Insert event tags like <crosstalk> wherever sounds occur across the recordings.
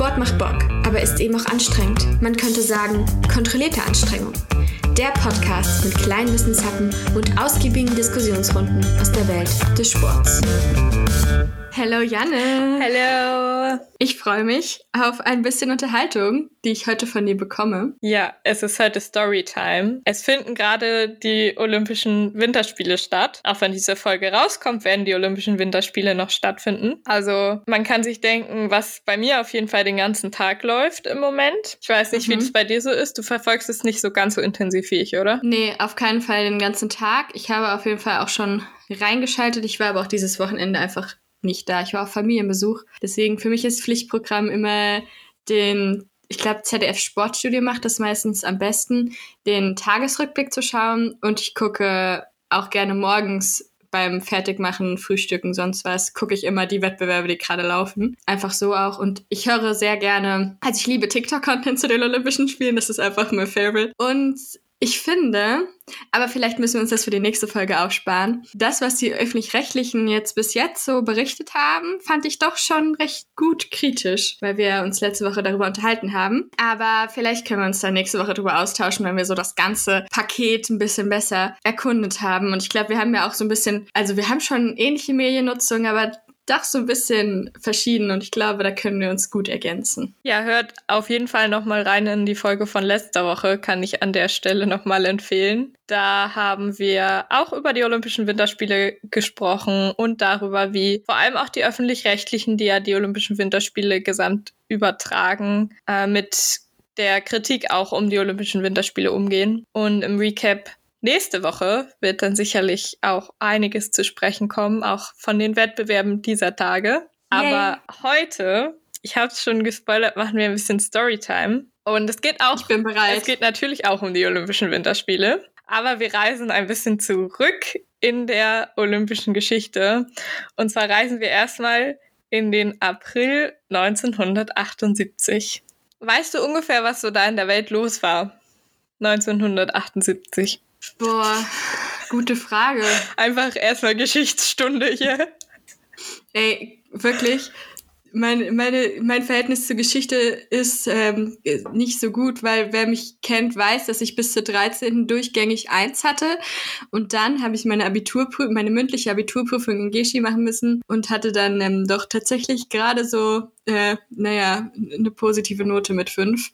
Sport macht Bock, aber ist eben auch anstrengend. Man könnte sagen, kontrollierte Anstrengung. Der Podcast mit kleinen Wissenshappen und ausgiebigen Diskussionsrunden aus der Welt des Sports. Hallo Janne. Hallo. Ich freue mich auf ein bisschen Unterhaltung, die ich heute von dir bekomme. Ja, es ist heute Storytime. Es finden gerade die Olympischen Winterspiele statt. Auch wenn diese Folge rauskommt, werden die Olympischen Winterspiele noch stattfinden. Also man kann sich denken, was bei mir auf jeden Fall den ganzen Tag läuft im Moment. Ich weiß nicht, mhm. wie das bei dir so ist. Du verfolgst es nicht so ganz so intensiv wie ich, oder? Nee, auf keinen Fall den ganzen Tag. Ich habe auf jeden Fall auch schon reingeschaltet. Ich war aber auch dieses Wochenende einfach nicht da. Ich war auf Familienbesuch. Deswegen für mich ist Pflichtprogramm immer den, ich glaube, ZDF Sportstudio macht das meistens am besten, den Tagesrückblick zu schauen. Und ich gucke auch gerne morgens beim Fertigmachen, Frühstücken, sonst was, gucke ich immer die Wettbewerbe, die gerade laufen. Einfach so auch. Und ich höre sehr gerne, also ich liebe TikTok-Content zu den Olympischen Spielen, das ist einfach mein Favorite. Und ich finde, aber vielleicht müssen wir uns das für die nächste Folge aufsparen. Das, was die öffentlich-rechtlichen jetzt bis jetzt so berichtet haben, fand ich doch schon recht gut kritisch, weil wir uns letzte Woche darüber unterhalten haben. Aber vielleicht können wir uns dann nächste Woche darüber austauschen, wenn wir so das ganze Paket ein bisschen besser erkundet haben. Und ich glaube, wir haben ja auch so ein bisschen, also wir haben schon ähnliche Mediennutzung, aber doch so ein bisschen verschieden und ich glaube, da können wir uns gut ergänzen. Ja, hört auf jeden Fall nochmal rein in die Folge von letzter Woche, kann ich an der Stelle nochmal empfehlen. Da haben wir auch über die Olympischen Winterspiele gesprochen und darüber, wie vor allem auch die öffentlich-rechtlichen, die ja die Olympischen Winterspiele gesamt übertragen, äh, mit der Kritik auch um die Olympischen Winterspiele umgehen. Und im Recap Nächste Woche wird dann sicherlich auch einiges zu sprechen kommen, auch von den Wettbewerben dieser Tage. Yay. Aber heute, ich habe es schon gespoilert, machen wir ein bisschen Storytime. Und es geht auch. Ich bin bereit. Es geht natürlich auch um die Olympischen Winterspiele. Aber wir reisen ein bisschen zurück in der olympischen Geschichte. Und zwar reisen wir erstmal in den April 1978. Weißt du ungefähr, was so da in der Welt los war? 1978. Boah, gute Frage. Einfach erstmal Geschichtsstunde hier. Ey, wirklich. Mein, meine, mein Verhältnis zur Geschichte ist ähm, nicht so gut, weil wer mich kennt, weiß, dass ich bis zur 13. durchgängig eins hatte. Und dann habe ich meine Abiturprüfung, meine mündliche Abiturprüfung in Geschi machen müssen und hatte dann ähm, doch tatsächlich gerade so, äh, naja, eine positive Note mit fünf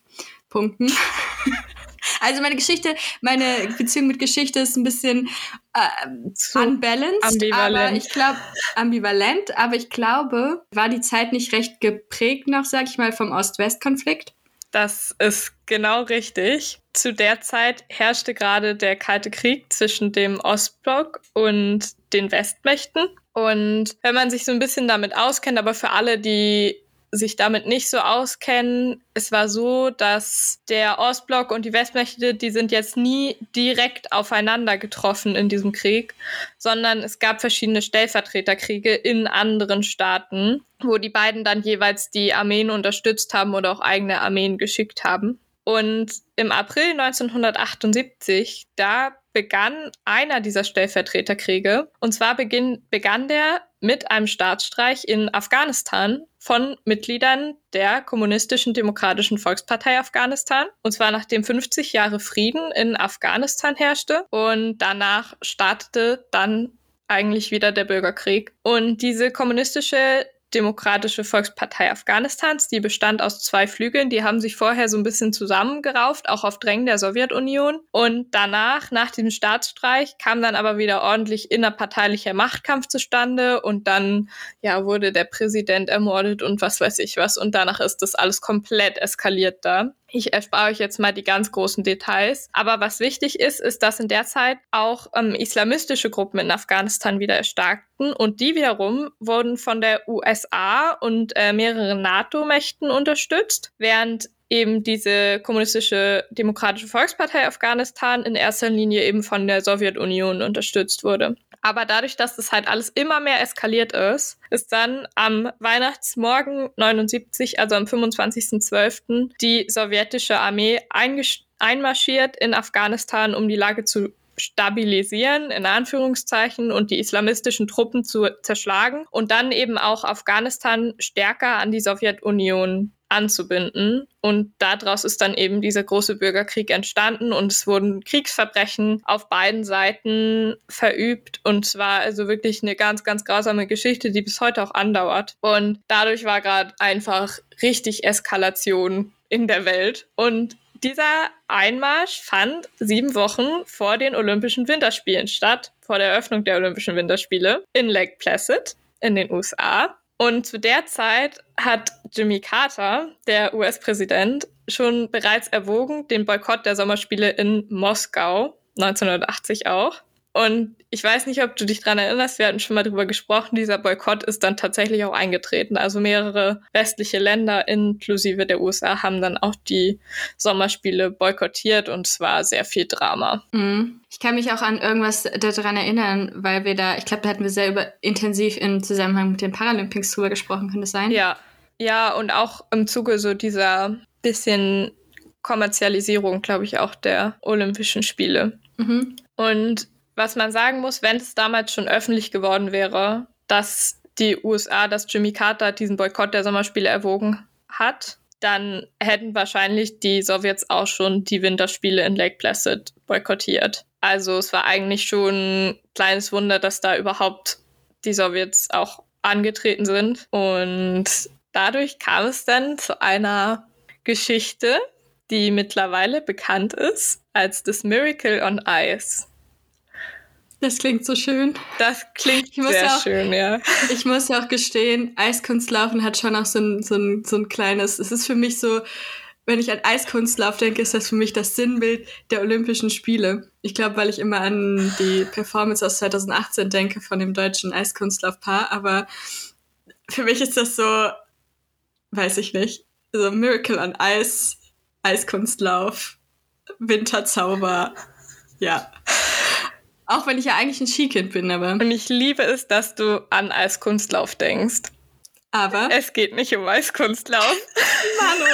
Punkten. <laughs> Also meine Geschichte, meine Beziehung mit Geschichte ist ein bisschen äh, unbalanced, ambivalent. aber ich glaube ambivalent, aber ich glaube, war die Zeit nicht recht geprägt noch, sag ich mal, vom Ost-West-Konflikt? Das ist genau richtig. Zu der Zeit herrschte gerade der Kalte Krieg zwischen dem Ostblock und den Westmächten. Und wenn man sich so ein bisschen damit auskennt, aber für alle, die sich damit nicht so auskennen, es war so, dass der Ostblock und die Westmächte, die sind jetzt nie direkt aufeinander getroffen in diesem Krieg, sondern es gab verschiedene Stellvertreterkriege in anderen Staaten, wo die beiden dann jeweils die Armeen unterstützt haben oder auch eigene Armeen geschickt haben. Und im April 1978, da begann einer dieser Stellvertreterkriege. Und zwar begann der mit einem Staatsstreich in Afghanistan von Mitgliedern der Kommunistischen Demokratischen Volkspartei Afghanistan. Und zwar nachdem 50 Jahre Frieden in Afghanistan herrschte. Und danach startete dann eigentlich wieder der Bürgerkrieg. Und diese kommunistische Demokratische Volkspartei Afghanistans. Die bestand aus zwei Flügeln. Die haben sich vorher so ein bisschen zusammengerauft, auch auf Drängen der Sowjetunion. Und danach, nach diesem Staatsstreich, kam dann aber wieder ordentlich innerparteilicher Machtkampf zustande. Und dann, ja, wurde der Präsident ermordet und was weiß ich was. Und danach ist das alles komplett eskaliert da. Ich erspare euch jetzt mal die ganz großen Details. Aber was wichtig ist, ist, dass in der Zeit auch ähm, islamistische Gruppen in Afghanistan wieder erstarkten und die wiederum wurden von der USA und äh, mehreren NATO-Mächten unterstützt, während eben diese kommunistische Demokratische Volkspartei Afghanistan in erster Linie eben von der Sowjetunion unterstützt wurde. Aber dadurch, dass das halt alles immer mehr eskaliert ist, ist dann am Weihnachtsmorgen 79, also am 25.12., die sowjetische Armee einmarschiert in Afghanistan, um die Lage zu stabilisieren, in Anführungszeichen, und die islamistischen Truppen zu zerschlagen und dann eben auch Afghanistan stärker an die Sowjetunion anzubinden. Und daraus ist dann eben dieser große Bürgerkrieg entstanden und es wurden Kriegsverbrechen auf beiden Seiten verübt. Und zwar also wirklich eine ganz, ganz grausame Geschichte, die bis heute auch andauert. Und dadurch war gerade einfach richtig Eskalation in der Welt. Und dieser Einmarsch fand sieben Wochen vor den Olympischen Winterspielen statt, vor der Eröffnung der Olympischen Winterspiele in Lake Placid in den USA. Und zu der Zeit hat Jimmy Carter, der US-Präsident, schon bereits erwogen, den Boykott der Sommerspiele in Moskau, 1980 auch, und ich weiß nicht, ob du dich dran erinnerst, wir hatten schon mal drüber gesprochen, dieser Boykott ist dann tatsächlich auch eingetreten. Also mehrere westliche Länder inklusive der USA haben dann auch die Sommerspiele boykottiert und zwar sehr viel Drama. Mhm. Ich kann mich auch an irgendwas daran erinnern, weil wir da, ich glaube, da hatten wir sehr über, intensiv im Zusammenhang mit den Paralympics drüber gesprochen, könnte es sein? Ja, ja, und auch im Zuge so dieser bisschen Kommerzialisierung, glaube ich, auch der Olympischen Spiele. Mhm. Und was man sagen muss, wenn es damals schon öffentlich geworden wäre, dass die USA, dass Jimmy Carter diesen Boykott der Sommerspiele erwogen hat, dann hätten wahrscheinlich die Sowjets auch schon die Winterspiele in Lake Placid boykottiert. Also es war eigentlich schon ein kleines Wunder, dass da überhaupt die Sowjets auch angetreten sind. Und dadurch kam es dann zu einer Geschichte, die mittlerweile bekannt ist als das Miracle on Ice. Das klingt so schön. Das klingt sehr auch, schön, ja. Ich muss ja auch gestehen, Eiskunstlaufen hat schon auch so ein, so, ein, so ein kleines, es ist für mich so, wenn ich an Eiskunstlauf denke, ist das für mich das Sinnbild der Olympischen Spiele. Ich glaube, weil ich immer an die Performance aus 2018 denke von dem deutschen Eiskunstlaufpaar, aber für mich ist das so, weiß ich nicht, so Miracle on Ice, Eiskunstlauf, Winterzauber, ja. Auch wenn ich ja eigentlich ein Skikind bin, aber. Und ich liebe es, dass du an Eiskunstlauf denkst. Aber. Es geht nicht um Eiskunstlauf. <laughs> Manu.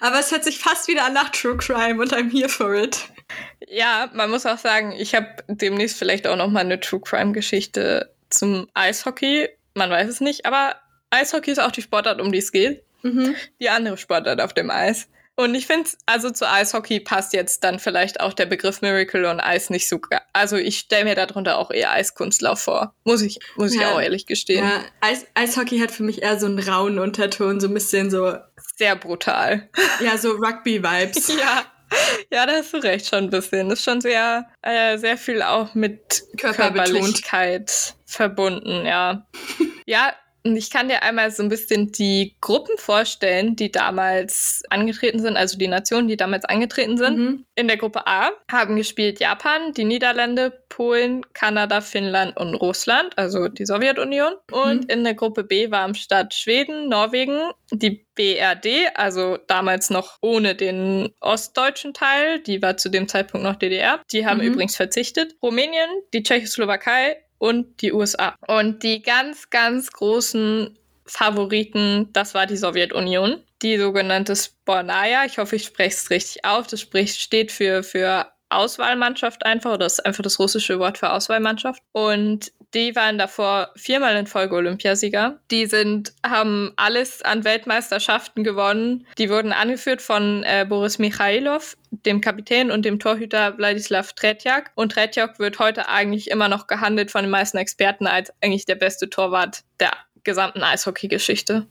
aber es hört sich fast wieder an nach True Crime und I'm here for it. Ja, man muss auch sagen, ich habe demnächst vielleicht auch noch mal eine True Crime Geschichte zum Eishockey. Man weiß es nicht, aber Eishockey ist auch die Sportart, um die es geht. Mhm. Die andere Sportart auf dem Eis. Und ich finde, also zu Eishockey passt jetzt dann vielleicht auch der Begriff Miracle on Ice nicht so. Also ich stelle mir darunter auch eher Eiskunstlauf vor. Muss ich, muss ja. ich auch ehrlich gestehen. Ja, Eis, Eishockey hat für mich eher so einen rauen Unterton, so ein bisschen so. Sehr brutal. Ja, so Rugby-Vibes. <laughs> ja. Ja, da hast du recht, schon ein bisschen. Das ist schon sehr, äh, sehr viel auch mit Körperlichkeit verbunden, ja. ja, und ich kann dir einmal so ein bisschen die Gruppen vorstellen, die damals angetreten sind, also die Nationen, die damals angetreten sind. Mhm. In der Gruppe A haben gespielt Japan, die Niederlande, Polen, Kanada, Finnland und Russland, also die Sowjetunion. Und mhm. in der Gruppe B war am Start Schweden, Norwegen, die BRD, also damals noch ohne den ostdeutschen Teil, die war zu dem Zeitpunkt noch DDR. Die haben mhm. übrigens verzichtet. Rumänien, die Tschechoslowakei, und die USA. Und die ganz, ganz großen Favoriten, das war die Sowjetunion. Die sogenannte Spornaya, ich hoffe, ich spreche es richtig auf, das spricht, steht für, für Auswahlmannschaft einfach, oder ist einfach das russische Wort für Auswahlmannschaft. Und die waren davor viermal in Folge Olympiasieger. Die sind, haben alles an Weltmeisterschaften gewonnen. Die wurden angeführt von äh, Boris Michailov, dem Kapitän und dem Torhüter Wladislav Tretjak. Und Tretjak wird heute eigentlich immer noch gehandelt von den meisten Experten als eigentlich der beste Torwart der gesamten Eishockey-Geschichte.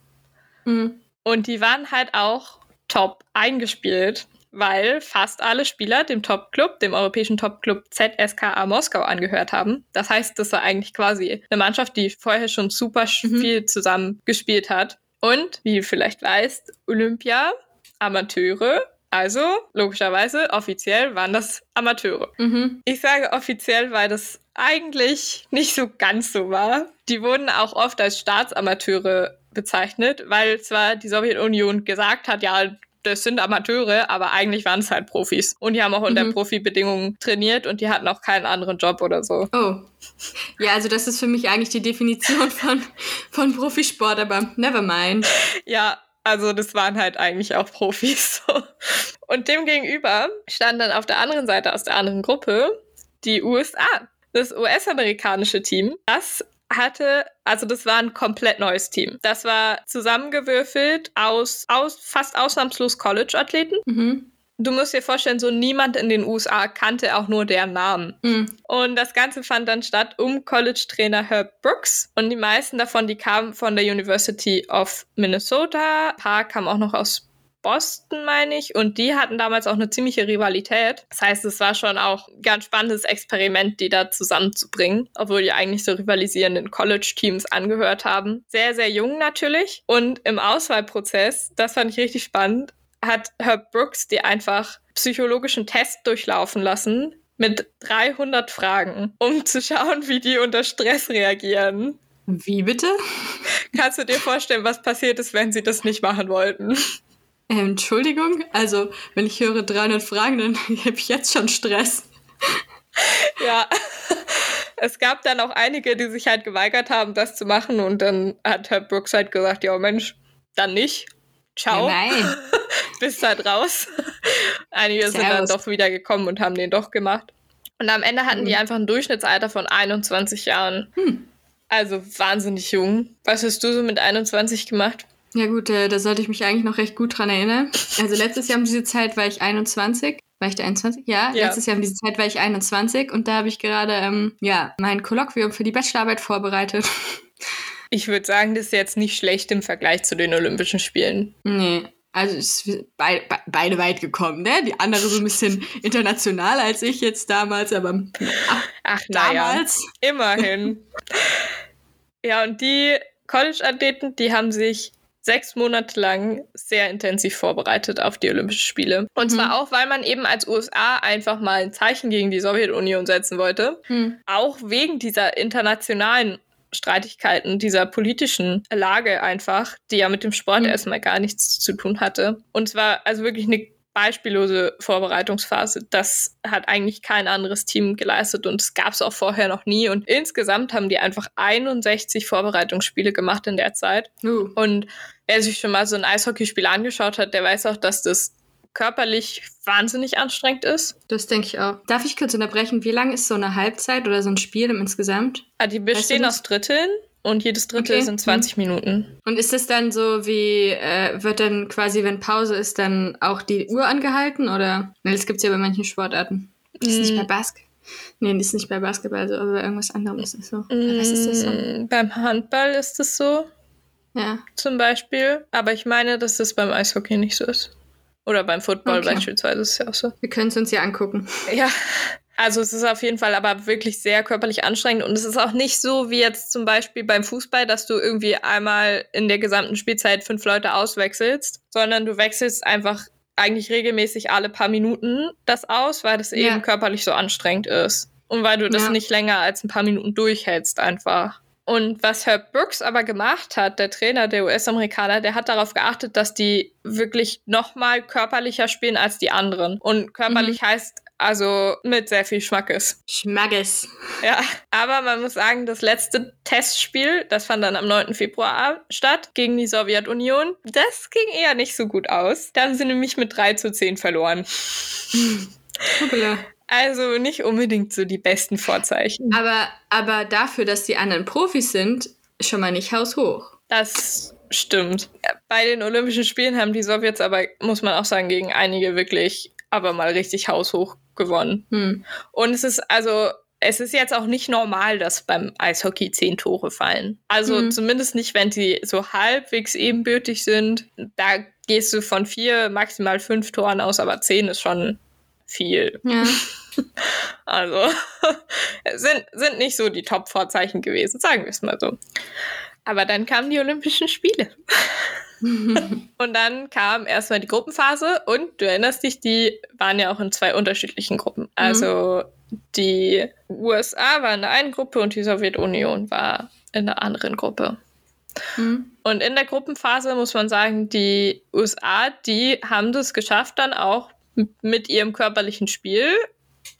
Mhm. Und die waren halt auch top eingespielt weil fast alle Spieler dem Top-Club, dem europäischen Top-Club ZSKA Moskau angehört haben. Das heißt, das war eigentlich quasi eine Mannschaft, die vorher schon super mhm. viel zusammen gespielt hat. Und, wie du vielleicht weißt, Olympia, Amateure, also logischerweise offiziell waren das Amateure. Mhm. Ich sage offiziell, weil das eigentlich nicht so ganz so war. Die wurden auch oft als Staatsamateure bezeichnet, weil zwar die Sowjetunion gesagt hat, ja, das sind Amateure, aber eigentlich waren es halt Profis. Und die haben auch unter mhm. Profibedingungen trainiert und die hatten auch keinen anderen Job oder so. Oh. Ja, also das ist für mich eigentlich die Definition von, von Profisport, aber never mind. Ja, also das waren halt eigentlich auch Profis. Und demgegenüber stand dann auf der anderen Seite aus der anderen Gruppe die USA. Das US-amerikanische Team, das hatte, also das war ein komplett neues Team. Das war zusammengewürfelt aus, aus fast ausnahmslos College-Athleten. Mhm. Du musst dir vorstellen, so niemand in den USA kannte auch nur deren Namen. Mhm. Und das Ganze fand dann statt um College-Trainer Herb Brooks. Und die meisten davon, die kamen von der University of Minnesota. Ein paar kamen auch noch aus Boston, meine ich. Und die hatten damals auch eine ziemliche Rivalität. Das heißt, es war schon auch ein ganz spannendes Experiment, die da zusammenzubringen, obwohl die eigentlich so rivalisierenden College-Teams angehört haben. Sehr, sehr jung natürlich. Und im Auswahlprozess, das fand ich richtig spannend, hat Herb Brooks die einfach psychologischen Test durchlaufen lassen mit 300 Fragen, um zu schauen, wie die unter Stress reagieren. Wie bitte? Kannst du dir vorstellen, was passiert ist, wenn sie das nicht machen wollten? Entschuldigung, also wenn ich höre 300 Fragen, dann <laughs> habe ich jetzt schon Stress. Ja, <laughs> es gab dann auch einige, die sich halt geweigert haben, das zu machen und dann hat Herr Brooks halt gesagt, ja Mensch, dann nicht. Ciao. Ja, nein. <laughs> Bist halt raus. Einige sind dann Servus. doch wieder gekommen und haben den doch gemacht. Und am Ende hatten die Mhm. einfach ein Durchschnittsalter von 21 Jahren. Hm. Also wahnsinnig jung. Was hast du so mit 21 gemacht? Ja gut, äh, da sollte ich mich eigentlich noch recht gut dran erinnern. Also letztes Jahr um diese Zeit war ich 21. War ich da 21? Ja, Ja. letztes Jahr um diese Zeit war ich 21 und da habe ich gerade ähm, ja, mein Kolloquium für die Bachelorarbeit vorbereitet. <laughs> Ich würde sagen, das ist jetzt nicht schlecht im Vergleich zu den Olympischen Spielen. nee, also es ist bei, be beide weit gekommen, ne? Die andere so ein bisschen internationaler als ich jetzt damals, aber Ach, naja. damals. Immerhin. <laughs> ja, und die College-Athleten, die haben sich sechs Monate lang sehr intensiv vorbereitet auf die Olympischen Spiele. Und Mhm. zwar auch, weil man eben als USA einfach mal ein Zeichen gegen die Sowjetunion setzen wollte. Hm. Auch wegen dieser internationalen Streitigkeiten, dieser politischen Lage einfach, die ja mit dem Sport Mhm. erstmal gar nichts zu tun hatte. Und zwar also wirklich eine beispiellose Vorbereitungsphase. Das hat eigentlich kein anderes Team geleistet und es gab es auch vorher noch nie. Und insgesamt haben die einfach 61 Vorbereitungsspiele gemacht in der Zeit. Uh. Und wer sich schon mal so ein Eishockeyspiel angeschaut hat, der weiß auch, dass das körperlich wahnsinnig anstrengend ist. Das denke ich auch. Darf ich kurz unterbrechen? Wie lang ist so eine Halbzeit oder so ein Spiel im insgesamt? Ah, Die bestehen das? aus Dritteln und jedes Drittel Okay. sind 20 Minuten. Und ist das dann so wie, äh, wird dann quasi, wenn Pause ist, dann auch die Uhr angehalten? Oder? Ne, das gibt's ja bei manchen Sportarten. Das ist nicht bei Mm, Basketball. Nee, ist nicht bei Basketball so, aber bei irgendwas anderem ist es so. Was ist das so? mm, Beim Handball ist es so, Ja. zum Beispiel. Aber ich meine, dass das beim Eishockey nicht so ist. Oder beim Football Okay. beispielsweise ist es ja auch so. Wir können es uns ja angucken. Ja, <laughs> also es ist auf jeden Fall aber wirklich sehr körperlich anstrengend und es ist auch nicht so wie jetzt zum Beispiel beim Fußball, dass du irgendwie einmal in der gesamten Spielzeit fünf Leute auswechselst, sondern du wechselst einfach eigentlich regelmäßig alle paar Minuten das aus, weil das Ja. eben körperlich so anstrengend ist und weil du das Ja. nicht länger als ein paar Minuten durchhältst einfach. Und was Herb Brooks aber gemacht hat, der Trainer, der US-Amerikaner, der hat darauf geachtet, dass die wirklich noch mal körperlicher spielen als die anderen. Und körperlich heißt also mit sehr viel Schmackes. Schmackes. Ja, aber man muss sagen, das letzte Testspiel, das fand dann am 9. Februar statt gegen die Sowjetunion. Das ging eher nicht so gut aus. Da haben sie nämlich mit 3 zu 10 verloren. Hoppala. Also nicht unbedingt so die besten Vorzeichen. Aber, aber dafür, dass die anderen Profis sind, schon mal nicht haushoch. Das stimmt. Bei den Olympischen Spielen haben die Sowjets aber, muss man auch sagen, gegen einige wirklich aber mal richtig haushoch gewonnen. Hm. Und es ist also, es ist jetzt auch nicht normal, dass beim Eishockey zehn Tore fallen. Also Mhm. zumindest nicht, wenn sie so halbwegs ebenbürtig sind. Da gehst du von vier, maximal fünf Toren aus, aber zehn ist schon viel. Ja. <laughs> Also <laughs> sind, sind nicht so die Top-Vorzeichen gewesen, sagen wir es mal so. Aber dann kamen die Olympischen Spiele. <laughs> Und dann kam erstmal die Gruppenphase und du erinnerst dich, die waren ja auch in zwei unterschiedlichen Gruppen. Also die USA war in der einen Gruppe und die Sowjetunion war in der anderen Gruppe. Hm. Und in der Gruppenphase muss man sagen, die USA, die haben das geschafft, dann auch mit ihrem körperlichen Spiel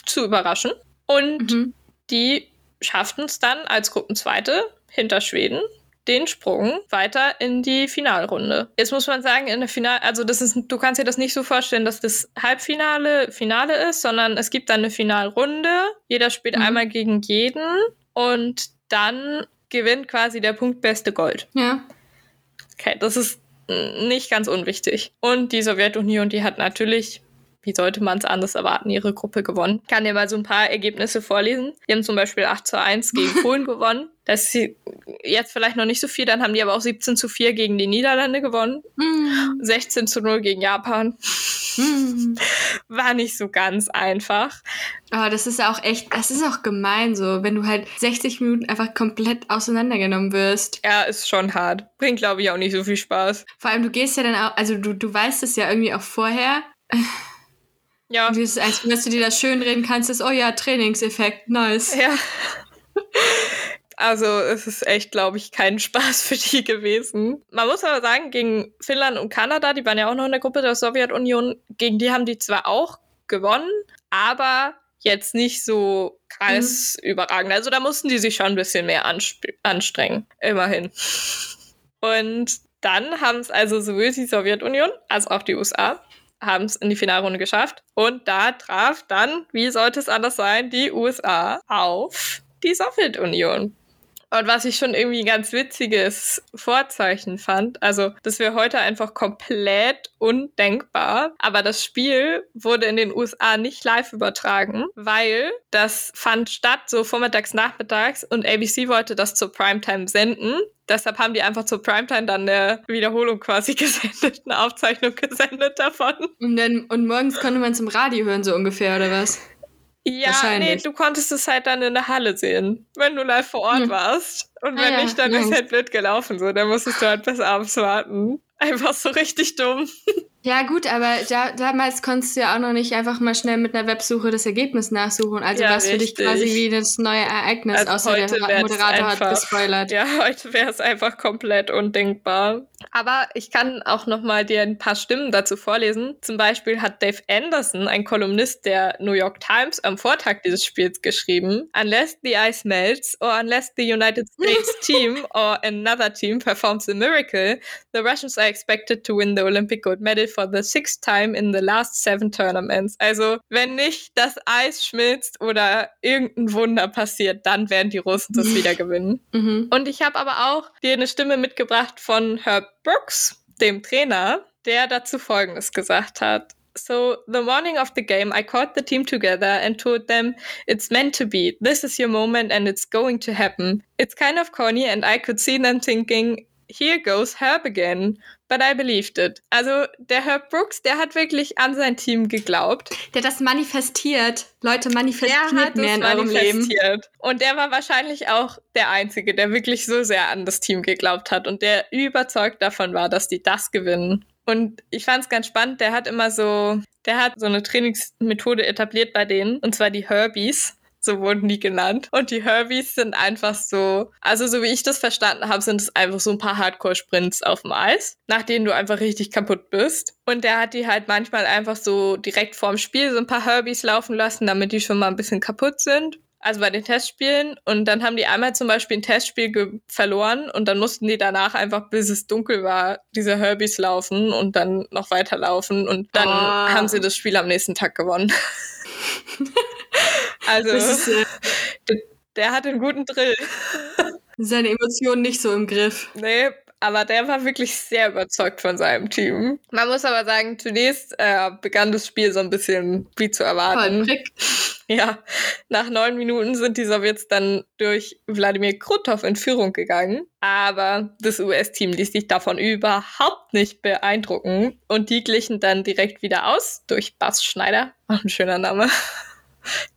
zu überraschen. Und Mhm. die schafften es dann als Gruppenzweite hinter Schweden den Sprung weiter in die Finalrunde. Jetzt muss man sagen, in der Final, also das ist, du kannst dir das nicht so vorstellen, dass das Halbfinale Finale ist, sondern es gibt dann eine Finalrunde. Jeder spielt Mhm. einmal gegen jeden und dann gewinnt quasi der punktbeste Gold. Ja. Okay, das ist nicht ganz unwichtig. Und die Sowjetunion, die hat natürlich, wie sollte man es anders erwarten, ihre Gruppe gewonnen. Ich kann dir mal so ein paar Ergebnisse vorlesen. Die haben zum Beispiel 8 zu 1 gegen <laughs> Polen gewonnen. Das ist jetzt vielleicht noch nicht so viel, dann haben die aber auch 17 zu 4 gegen die Niederlande gewonnen. Mm. 16 zu 0 gegen Japan. Mm. <laughs> War nicht so ganz einfach. Aber das ist auch echt, das ist auch gemein so, wenn du halt 60 Minuten einfach komplett auseinandergenommen wirst. Ja, ist schon hart. Bringt, glaube ich, auch nicht so viel Spaß. Vor allem, du gehst ja dann auch, also du, du weißt es ja irgendwie auch vorher. <laughs> Ja. Und dieses, als dass du dir das schön reden kannst, ist, oh ja, Trainingseffekt, nice. Ja. Also es ist echt, glaube ich, kein Spaß für die gewesen. Man muss aber sagen, gegen Finnland und Kanada, die waren ja auch noch in der Gruppe der Sowjetunion, gegen die haben die zwar auch gewonnen, aber jetzt nicht so krass mhm. überragend. Also da mussten die sich schon ein bisschen mehr anstrengen. Immerhin. Und dann haben es also sowohl die Sowjetunion als auch die USA haben es in die Finalrunde geschafft. Und da traf dann, wie sollte es anders sein, die USA auf die Sowjetunion. Und was ich schon irgendwie ein ganz witziges Vorzeichen fand, also das wäre heute einfach komplett undenkbar, aber das Spiel wurde in den USA nicht live übertragen, weil das fand statt so vormittags, nachmittags und ABC wollte das zur Primetime senden. Deshalb haben die einfach zur Primetime dann eine Wiederholung quasi <laughs> gesendet, eine Aufzeichnung gesendet davon. Und, dann, und morgens konnte man es im Radio hören, so ungefähr, oder was? Ja, nee, du konntest es halt dann in der Halle sehen, wenn du live vor Ort hm. warst. Und wenn ah, nicht, dann ja. ist halt blöd gelaufen. So, dann musstest du halt bis abends warten. Einfach so richtig dumm. <laughs> Ja, gut, aber da, damals konntest du ja auch noch nicht einfach mal schnell mit einer Websuche das Ergebnis nachsuchen. Also ja, was für dich quasi wie das neue Ereignis, also außer der Moderator einfach, hat gespoilert. <laughs> Ja, heute wäre es einfach komplett undenkbar. Aber ich kann auch noch mal dir ein paar Stimmen dazu vorlesen. Zum Beispiel hat Dave Anderson, ein Kolumnist der New York Times, am Vortag dieses Spiels geschrieben, Unless the ice melts or unless the United States <laughs> team or another team performs a miracle, the Russians are expected to win the Olympic gold medal for the sixth time in the last seven tournaments. Also, wenn nicht das Eis schmilzt oder irgendein Wunder passiert, dann werden die Russen das <laughs> wieder gewinnen. Mhm. Und ich habe aber auch dir eine Stimme mitgebracht von Herb Brooks, dem Trainer, der dazu Folgendes gesagt hat. So, the morning of the game, I called the team together and told them, it's meant to be. This is your moment and it's going to happen. It's kind of corny and I could see them thinking, here goes Herb again. But I believed it. Also der Herb Brooks, der hat wirklich an sein Team geglaubt. Der hat das manifestiert. Leute, manifestiert der hat mehr in eurem Leben. Und der war wahrscheinlich auch der Einzige, der wirklich so sehr an das Team geglaubt hat und der überzeugt davon war, dass die das gewinnen. Und ich fand es ganz spannend, der hat immer so, der hat so eine Trainingsmethode etabliert bei denen, und zwar die Herbies so wurden die genannt. Und die Herbies sind einfach so, also so wie ich das verstanden habe, sind es einfach so ein paar Hardcore-Sprints auf dem Eis, nach denen du einfach richtig kaputt bist. Und der hat die halt manchmal einfach so direkt vorm Spiel so ein paar Herbies laufen lassen, damit die schon mal ein bisschen kaputt sind also bei den Testspielen. Und dann haben die einmal zum Beispiel ein Testspiel verloren und dann mussten die danach einfach, bis es dunkel war, diese Herbies laufen und dann noch weiterlaufen. Und dann oh. haben sie das Spiel am nächsten Tag gewonnen. <laughs> Also, ist, äh, der, der hat einen guten Drill. Seine Emotionen nicht so im Griff. Nee, aber der war wirklich sehr überzeugt von seinem Team. Man muss aber sagen, zunächst äh, begann das Spiel so ein bisschen wie zu erwarten. Holprig. Ja, nach neun Minuten sind die Sowjets dann durch Wladimir Krutov in Führung gegangen. Aber das US-Team ließ sich davon überhaupt nicht beeindrucken. Und die glichen dann direkt wieder aus durch Bass Schneider. Auch ein schöner Name.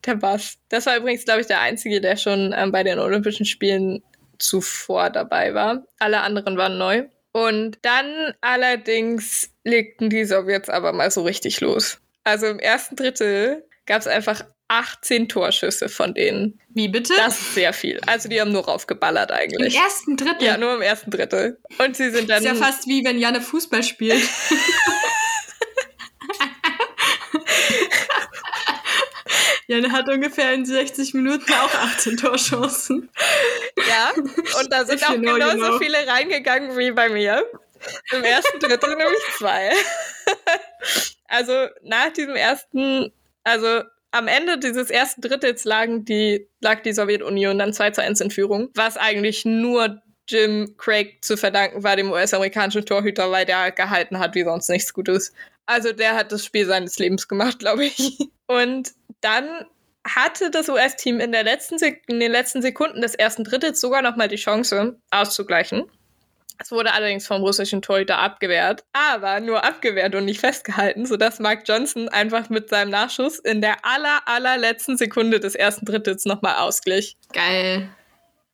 Der Bass. Das war übrigens, glaube ich, der einzige, der schon ähm, bei den Olympischen Spielen zuvor dabei war. Alle anderen waren neu. Und dann allerdings legten die Sowjets aber mal so richtig los. Also im ersten Drittel gab es einfach 18 Torschüsse von denen. Wie bitte? Das ist sehr viel. Also die haben nur raufgeballert eigentlich. Im ersten Drittel? Ja, nur im ersten Drittel. Und sie sind dann. Das ist ja fast wie wenn Janne Fußball spielt. <laughs> Jan hat ungefähr in 60 Minuten auch 18 Torchancen. Ja, und da sind <laughs> auch genauso genau. viele reingegangen wie bei mir. Im ersten Drittel <laughs> nämlich zwei. also nach diesem ersten, also am Ende dieses ersten Drittels lagen die, lag die Sowjetunion dann 2 zu 1 in Führung, was eigentlich nur Jim Craig zu verdanken war, dem US-amerikanischen Torhüter, weil der gehalten hat wie sonst nichts Gutes. Also der hat das Spiel seines Lebens gemacht, glaube ich. Und dann hatte das US-Team in, in den letzten Sekunden des ersten Drittels sogar noch mal die Chance auszugleichen. Es wurde allerdings vom russischen Torhüter abgewehrt, aber nur abgewehrt und nicht festgehalten, sodass Mark Johnson einfach mit seinem Nachschuss in der aller, allerletzten Sekunde des ersten Drittels nochmal ausglich. Geil.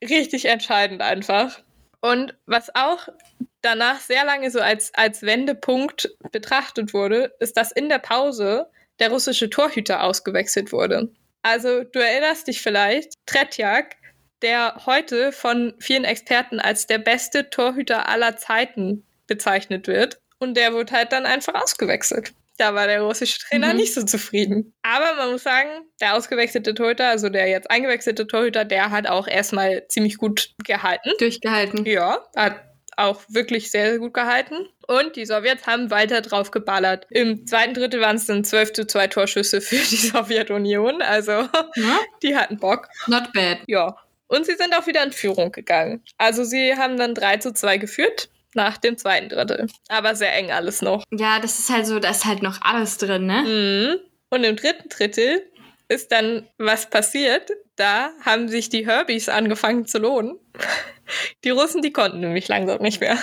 Richtig entscheidend einfach. Und was auch danach sehr lange so als, als Wendepunkt betrachtet wurde, ist, dass in der Pause der russische Torhüter ausgewechselt wurde. Also du erinnerst dich vielleicht, Tretjak der heute von vielen Experten als der beste Torhüter aller Zeiten bezeichnet wird. Und der wurde halt dann einfach ausgewechselt. Da war der russische Trainer mhm. nicht so zufrieden. Aber man muss sagen, der ausgewechselte Torhüter, also der jetzt eingewechselte Torhüter, der hat auch erstmal ziemlich gut gehalten. Durchgehalten. Ja, hat auch wirklich sehr, sehr gut gehalten. Und die Sowjets haben weiter drauf geballert. Im zweiten Drittel waren es dann 12 zu 2 Torschüsse für die <laughs> Sowjetunion. Also, ja? <laughs> die hatten Bock. Not bad. Ja. Und sie sind auch wieder in Führung gegangen. Also sie haben dann 3 zu 2 geführt nach dem zweiten Drittel. Aber sehr eng alles noch. Ja, das ist halt so, da ist halt noch alles drin, ne? Mhm. Und im dritten Drittel ist dann was passiert. Da haben sich die Herbies angefangen zu lohnen. Die Russen, die konnten nämlich langsam nicht mehr.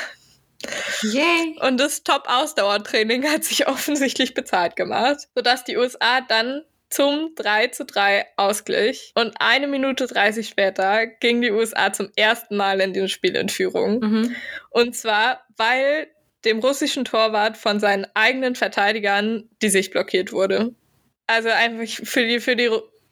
Yay! Und das Top-Ausdauertraining hat sich <laughs> offensichtlich bezahlt gemacht, sodass die USA dann zum 3 zu 3 Ausgleich. Und eine Minute 30 später ging die USA zum ersten Mal in diesem Spiel in Führung. Mhm. Und zwar, weil dem russischen Torwart von seinen eigenen Verteidigern die Sicht blockiert wurde. Also einfach für die, für die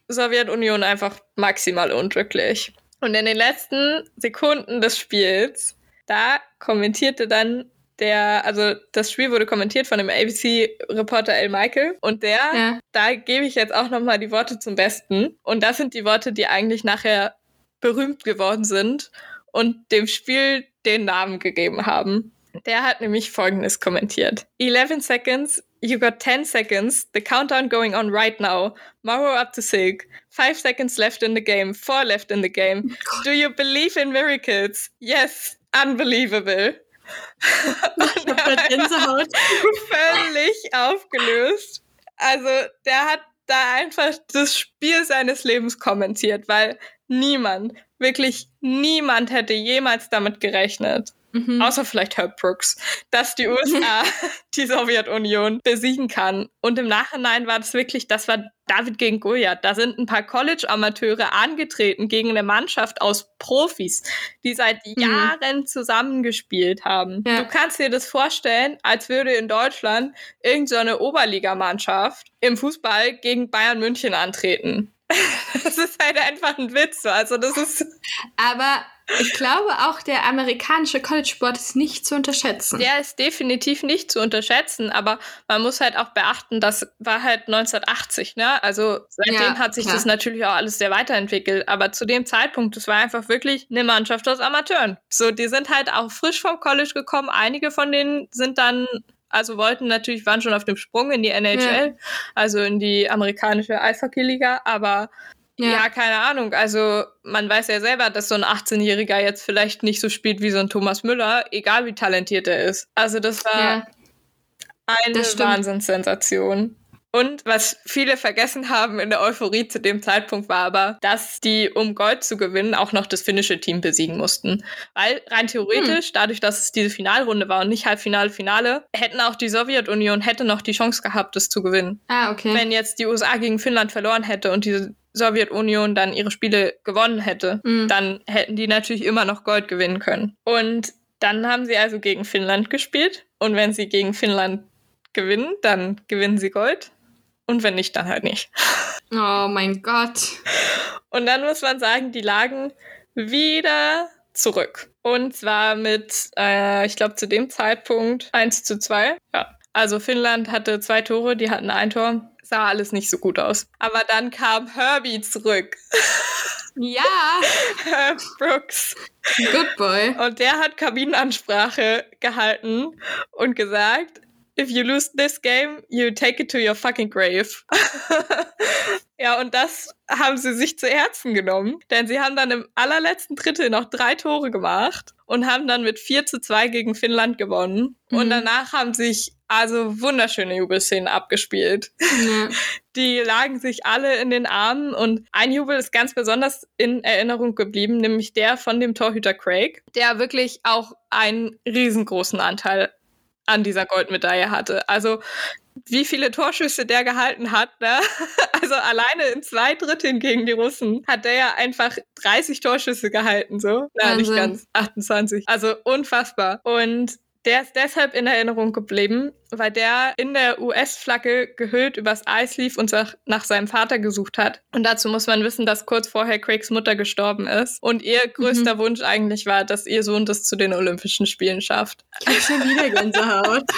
Sowjetunion einfach maximal unglücklich. Und in den letzten Sekunden des Spiels, da kommentierte dann der, also das Spiel wurde kommentiert von dem ABC-Reporter L. Michael und der, ja. da gebe ich jetzt auch nochmal die Worte zum Besten. Und das sind die Worte, die eigentlich nachher berühmt geworden sind und dem Spiel den Namen gegeben haben. Der hat nämlich folgendes kommentiert. 11 seconds, you got 10 seconds, the countdown going on right now. Morrow up to Silk. 5 seconds left in the game, 4 left in the game. Do you believe in miracles? Yes, unbelievable. <laughs> Ich hab <laughs> Gänsehaut. Völlig aufgelöst. Also, der hat da einfach das Spiel seines Lebens kommentiert, weil niemand, wirklich niemand hätte jemals damit gerechnet, mhm. außer vielleicht Herb Brooks, dass die USA <laughs> die Sowjetunion besiegen kann. Und im Nachhinein war das wirklich, das war David gegen Goliath. Da sind ein paar College-Amateure angetreten gegen eine Mannschaft aus Profis, die seit mhm. Jahren zusammengespielt haben. Ja. Du kannst dir das vorstellen, als würde in Deutschland irgendeine so Oberligamannschaft im Fußball gegen Bayern München antreten. <laughs> das ist halt einfach ein Witz. Also das ist. Aber ich glaube auch, der amerikanische College-Sport ist nicht zu unterschätzen. Der ist definitiv nicht zu unterschätzen, aber man muss halt auch beachten, das war halt 1980, ne? Also seitdem ja, hat sich klar. das natürlich auch alles sehr weiterentwickelt. Aber zu dem Zeitpunkt, das war einfach wirklich eine Mannschaft aus Amateuren. So, die sind halt auch frisch vom College gekommen. Einige von denen sind dann also wollten natürlich, waren schon auf dem Sprung in die NHL, ja. also in die amerikanische Eishockey-Liga, aber ja. ja. keine Ahnung. Also man weiß ja selber, dass so ein 18-Jähriger jetzt vielleicht nicht so spielt wie so ein Thomas Müller, egal wie talentiert er ist. Also das war ja. eine Wahnsinnssensation. Und was viele vergessen haben in der Euphorie zu dem Zeitpunkt war aber, dass die, um Gold zu gewinnen, auch noch das finnische Team besiegen mussten. Weil rein theoretisch, hm. dadurch, dass es diese Finalrunde war und nicht Halbfinale, Finale, hätten auch die Sowjetunion hätte noch die Chance gehabt, das zu gewinnen. Ah, okay. Wenn jetzt die USA gegen Finnland verloren hätte und die Sowjetunion dann ihre Spiele gewonnen hätte, hm. dann hätten die natürlich immer noch Gold gewinnen können. Und dann haben sie also gegen Finnland gespielt. Und wenn sie gegen Finnland gewinnen, dann gewinnen sie Gold. Und wenn nicht, dann halt nicht. <laughs> Oh mein Gott. Und dann muss man sagen, die lagen wieder zurück. Und zwar mit, äh, ich glaube, zu dem Zeitpunkt 1 zu 2. Ja. Also Finnland hatte zwei Tore, die hatten ein Tor. Sah alles nicht so gut aus. Aber dann kam Herbie zurück. Ja. <laughs> Herb Brooks. Good boy. Und der hat Kabinenansprache gehalten und gesagt, if you lose this game, you take it to your fucking grave. <laughs> ja, und das haben sie sich zu Herzen genommen, denn sie haben dann im allerletzten Drittel noch drei Tore gemacht und haben dann mit 4 zu 2 gegen Finnland gewonnen. Mhm. Und danach haben sich also wunderschöne Jubelszenen abgespielt. Ja. <laughs> Die lagen sich alle in den Armen und ein Jubel ist ganz besonders in Erinnerung geblieben, nämlich der von dem Torhüter Craig, der wirklich auch einen riesengroßen Anteil an dieser Goldmedaille hatte. Also wie viele Torschüsse der gehalten hat, ne? <laughs> Also alleine in zwei Dritteln gegen die Russen hat der ja einfach 30 Torschüsse gehalten, so. Na, nicht ganz. 28. Also unfassbar. Und der ist deshalb in Erinnerung geblieben, weil der in der US-Flagge gehüllt übers Eis lief und nach seinem Vater gesucht hat. Und dazu muss man wissen, dass kurz vorher Craigs Mutter gestorben ist. Und ihr größter mhm. Wunsch eigentlich war, dass ihr Sohn das zu den Olympischen Spielen schafft. Ich hab schon wieder Gänsehaut. <laughs>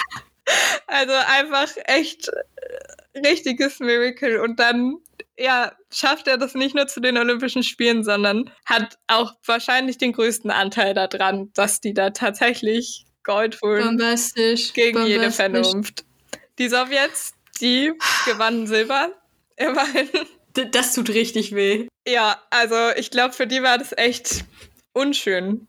Also einfach echt äh, richtiges Miracle. Und dann, ja, schafft er das nicht nur zu den Olympischen Spielen, sondern hat auch wahrscheinlich den größten Anteil daran, dass die da tatsächlich Gold holen. Bombastisch. Gegen Bombastisch. jede Vernunft. Die Sowjets, die gewannen Silber. <laughs> Immerhin. Das tut richtig weh. Ja, also ich glaube, für die war das echt unschön.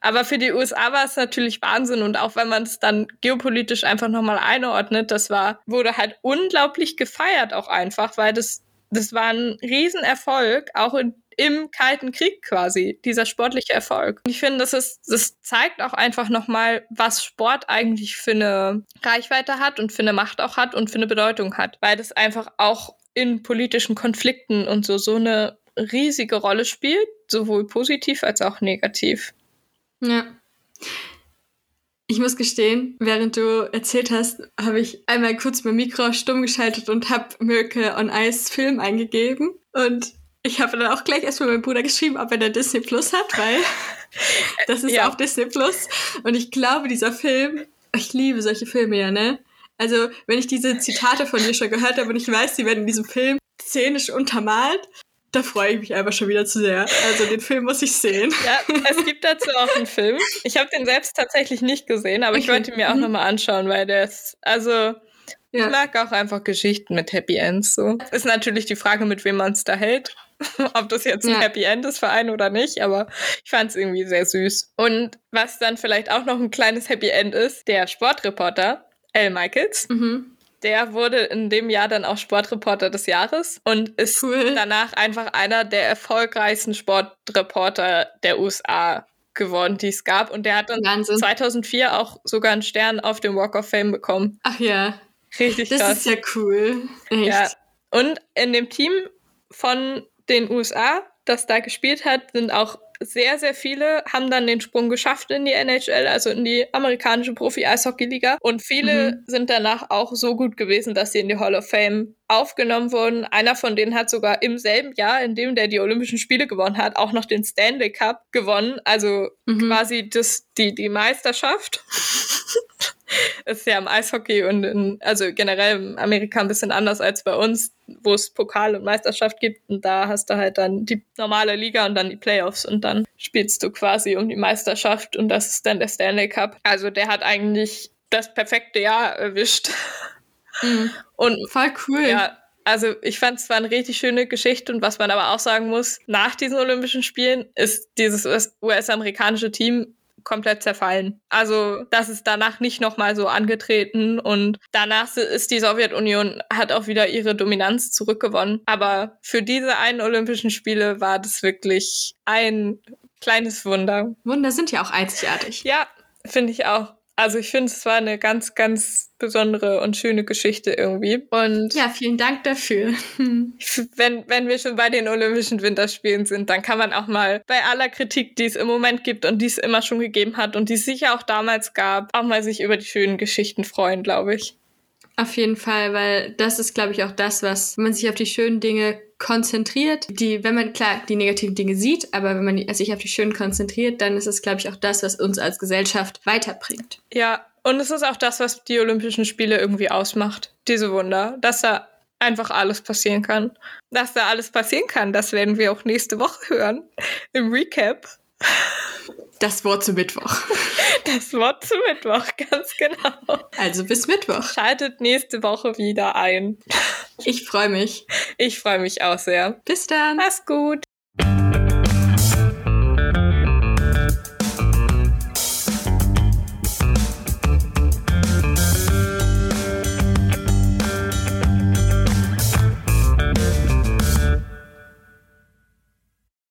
Aber für die USA war es natürlich Wahnsinn und auch wenn man es dann geopolitisch einfach nochmal einordnet, das war, wurde halt unglaublich gefeiert auch einfach, weil das, das war ein Riesenerfolg, auch in im Kalten Krieg quasi, dieser sportliche Erfolg. Und ich finde, das ist, das zeigt auch einfach nochmal, was Sport eigentlich für eine Reichweite hat und für eine Macht auch hat und für eine Bedeutung hat, weil das einfach auch in politischen Konflikten und so so eine riesige Rolle spielt, sowohl positiv als auch negativ. Ja. Ich muss gestehen, während du erzählt hast, habe ich einmal kurz mein Mikro stumm geschaltet und habe Miracle on Ice Film eingegeben. Und ich habe dann auch gleich erstmal meinem Bruder geschrieben, ob er da Disney Plus hat, weil <laughs> das ist ja. auf Disney Plus. Und ich glaube, dieser Film, ich liebe solche Filme ja, ne? Also, wenn ich diese Zitate von dir schon gehört habe und ich weiß, sie werden in diesem Film szenisch untermalt, da freue ich mich einfach schon wieder zu sehr. Also den Film muss ich sehen. Ja, es gibt dazu auch einen Film. Ich habe den selbst tatsächlich nicht gesehen, aber okay. ich wollte ihn mir auch mhm. nochmal anschauen, weil der ist, also ja. ich mag auch einfach Geschichten mit Happy Ends so. Ist natürlich die Frage, mit wem man es da hält. <laughs> ob das jetzt ein ja. Happy End ist für einen oder nicht, aber ich fand es irgendwie sehr süß. Und was dann vielleicht auch noch ein kleines Happy End ist, der Sportreporter Al Michaels. Mhm. Der wurde in dem Jahr dann auch Sportreporter des Jahres und ist cool. danach einfach einer der erfolgreichsten Sportreporter der USA geworden, die es gab. Und der hat dann Wahnsinn. 2004 auch sogar einen Stern auf dem Walk of Fame bekommen. Ach ja. Richtig das krass. ist ja cool. Echt. Ja. Und in dem Team von den USA, das da gespielt hat, sind auch sehr, sehr viele haben dann den Sprung geschafft in die NHL, also in die amerikanische Profi-Eishockey-Liga. Und viele mhm. sind danach auch so gut gewesen, dass sie in die Hall of Fame aufgenommen wurden. Einer von denen hat sogar im selben Jahr, in dem der die Olympischen Spiele gewonnen hat, auch noch den Stanley Cup gewonnen. Also mhm. quasi das, die, die Meisterschaft. <laughs> ist ja im Eishockey und in, also generell in Amerika ein bisschen anders als bei uns, wo es Pokal und Meisterschaft gibt. Und da hast du halt dann die normale Liga und dann die Playoffs und dann spielst du quasi um die Meisterschaft und das ist dann der Stanley Cup. Also der hat eigentlich das perfekte Jahr erwischt. Mhm. Und voll cool. Ja, also ich fand es war eine richtig schöne Geschichte und was man aber auch sagen muss, nach diesen Olympischen Spielen ist dieses US-amerikanische Team komplett zerfallen. Also das ist danach nicht nochmal so angetreten und danach ist die Sowjetunion, hat auch wieder ihre Dominanz zurückgewonnen. Aber für diese einen Olympischen Spiele war das wirklich ein kleines Wunder. Wunder sind ja auch einzigartig. Ja, finde ich auch. Also ich finde, es war eine ganz, ganz besondere und schöne Geschichte irgendwie. Und ja, vielen Dank dafür. <laughs> wenn, wenn wir schon bei den Olympischen Winterspielen sind, dann kann man auch mal bei aller Kritik, die es im Moment gibt und die es immer schon gegeben hat und die es sicher auch damals gab, auch mal sich über die schönen Geschichten freuen, glaube ich. Auf jeden Fall, weil das ist, glaube ich, auch das, was wenn man sich auf die schönen Dinge konzentriert, die, wenn man klar die negativen Dinge sieht, aber wenn man sich auf die schönen konzentriert, dann ist es, glaube ich, auch das, was uns als Gesellschaft weiterbringt. Ja, und es ist auch das, was die Olympischen Spiele irgendwie ausmacht. Diese Wunder, dass da einfach alles passieren kann. Dass da alles passieren kann, das werden wir auch nächste Woche hören im Recap. Das Wort zum Mittwoch. Das Wort zu Mittwoch, ganz genau. Also bis Mittwoch. Schaltet nächste Woche wieder ein. Ich freue mich. Ich freue mich auch sehr. Bis dann. Mach's gut.